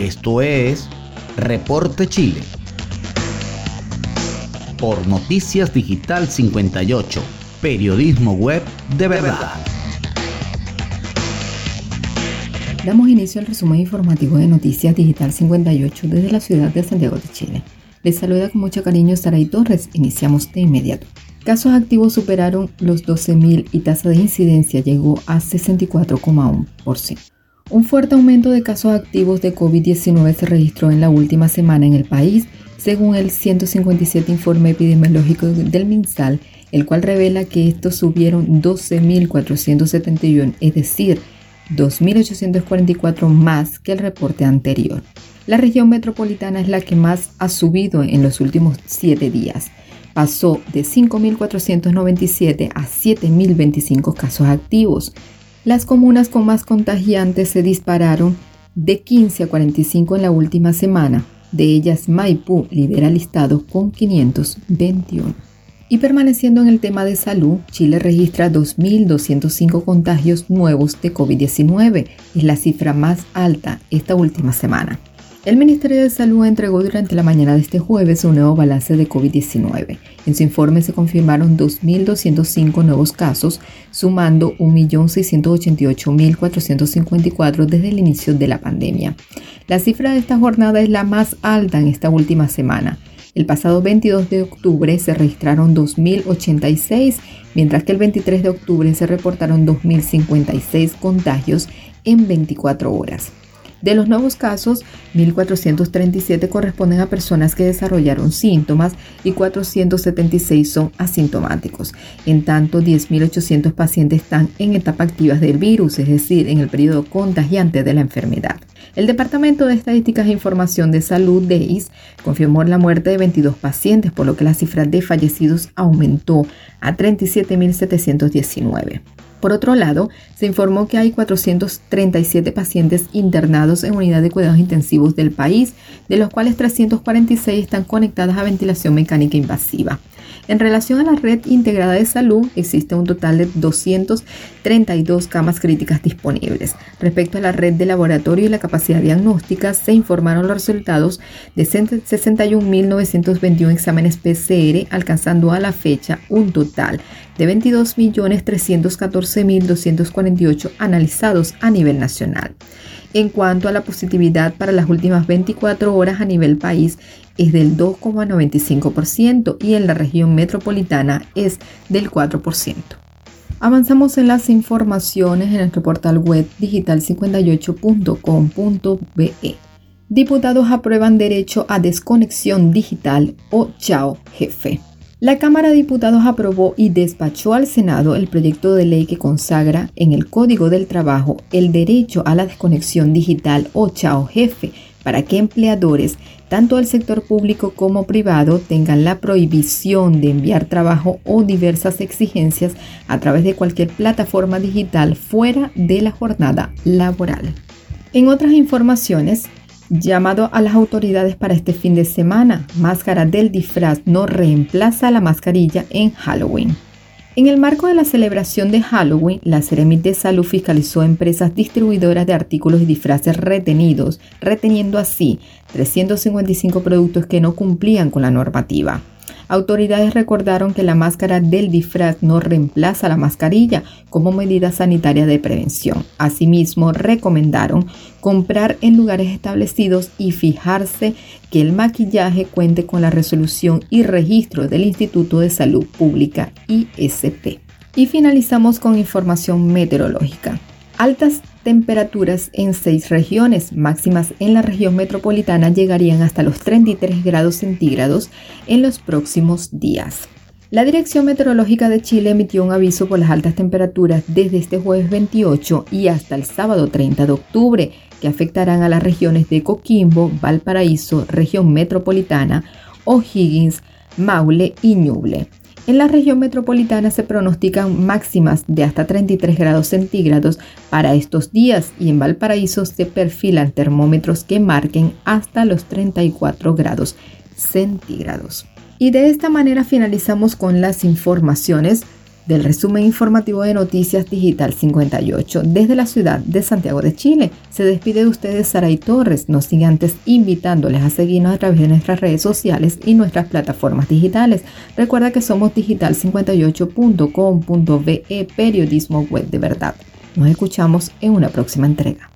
Esto es Reporte Chile. Por Noticias Digital 58, periodismo web de verdad. Damos inicio al resumen informativo de Noticias Digital 58 desde la ciudad de Santiago de Chile. Les saluda con mucho cariño Saray Torres. Iniciamos de inmediato. Casos activos superaron los 12.000 y tasa de incidencia llegó a 64,1%. Un fuerte aumento de casos activos de COVID-19 se registró en la última semana en el país, según el 157 informe epidemiológico del MinSal, el cual revela que estos subieron 12.471, es decir, 2.844 más que el reporte anterior. La región metropolitana es la que más ha subido en los últimos siete días. Pasó de 5.497 a 7.025 casos activos. Las comunas con más contagiantes se dispararon de 15 a 45 en la última semana. De ellas, Maipú lidera el listado con 521. Y permaneciendo en el tema de salud, Chile registra 2.205 contagios nuevos de COVID-19. Es la cifra más alta esta última semana. El Ministerio de Salud entregó durante la mañana de este jueves un nuevo balance de COVID-19. En su informe se confirmaron 2.205 nuevos casos, sumando 1.688.454 desde el inicio de la pandemia. La cifra de esta jornada es la más alta en esta última semana. El pasado 22 de octubre se registraron 2.086, mientras que el 23 de octubre se reportaron 2.056 contagios en 24 horas. De los nuevos casos, 1.437 corresponden a personas que desarrollaron síntomas y 476 son asintomáticos. En tanto, 10.800 pacientes están en etapa activa del virus, es decir, en el periodo contagiante de la enfermedad. El Departamento de Estadísticas e Información de Salud, DEIS, confirmó la muerte de 22 pacientes, por lo que la cifra de fallecidos aumentó a 37.719. Por otro lado, se informó que hay 437 pacientes internados en unidad de cuidados intensivos del país, de los cuales 346 están conectadas a ventilación mecánica invasiva. En relación a la red integrada de salud, existe un total de 232 camas críticas disponibles. Respecto a la red de laboratorio y la capacidad diagnóstica, se informaron los resultados de 61.921 exámenes PCR, alcanzando a la fecha un total de 22.314.248 analizados a nivel nacional. En cuanto a la positividad para las últimas 24 horas a nivel país, es del 2,95% y en la región metropolitana es del 4%. Avanzamos en las informaciones en nuestro portal web digital58.com.be. Diputados aprueban derecho a desconexión digital o chao jefe. La Cámara de Diputados aprobó y despachó al Senado el proyecto de ley que consagra en el Código del Trabajo el derecho a la desconexión digital o chao jefe para que empleadores, tanto del sector público como privado, tengan la prohibición de enviar trabajo o diversas exigencias a través de cualquier plataforma digital fuera de la jornada laboral. En otras informaciones, Llamado a las autoridades para este fin de semana, máscara del disfraz no reemplaza la mascarilla en Halloween. En el marco de la celebración de Halloween, la Ceremit de Salud fiscalizó empresas distribuidoras de artículos y disfraces retenidos, reteniendo así 355 productos que no cumplían con la normativa. Autoridades recordaron que la máscara del disfraz no reemplaza la mascarilla como medida sanitaria de prevención. Asimismo, recomendaron comprar en lugares establecidos y fijarse que el maquillaje cuente con la resolución y registro del Instituto de Salud Pública ISP. Y finalizamos con información meteorológica. Altas temperaturas en seis regiones, máximas en la región metropolitana llegarían hasta los 33 grados centígrados en los próximos días. La Dirección Meteorológica de Chile emitió un aviso por las altas temperaturas desde este jueves 28 y hasta el sábado 30 de octubre, que afectarán a las regiones de Coquimbo, Valparaíso, región metropolitana, O'Higgins, Maule y Ñuble. En la región metropolitana se pronostican máximas de hasta 33 grados centígrados para estos días y en Valparaíso se perfilan termómetros que marquen hasta los 34 grados centígrados. Y de esta manera finalizamos con las informaciones del resumen informativo de Noticias Digital 58 desde la ciudad de Santiago de Chile. Se despide de ustedes Saray Torres, no sin antes invitándoles a seguirnos a través de nuestras redes sociales y nuestras plataformas digitales. Recuerda que somos digital58.com.be, periodismo web de verdad. Nos escuchamos en una próxima entrega.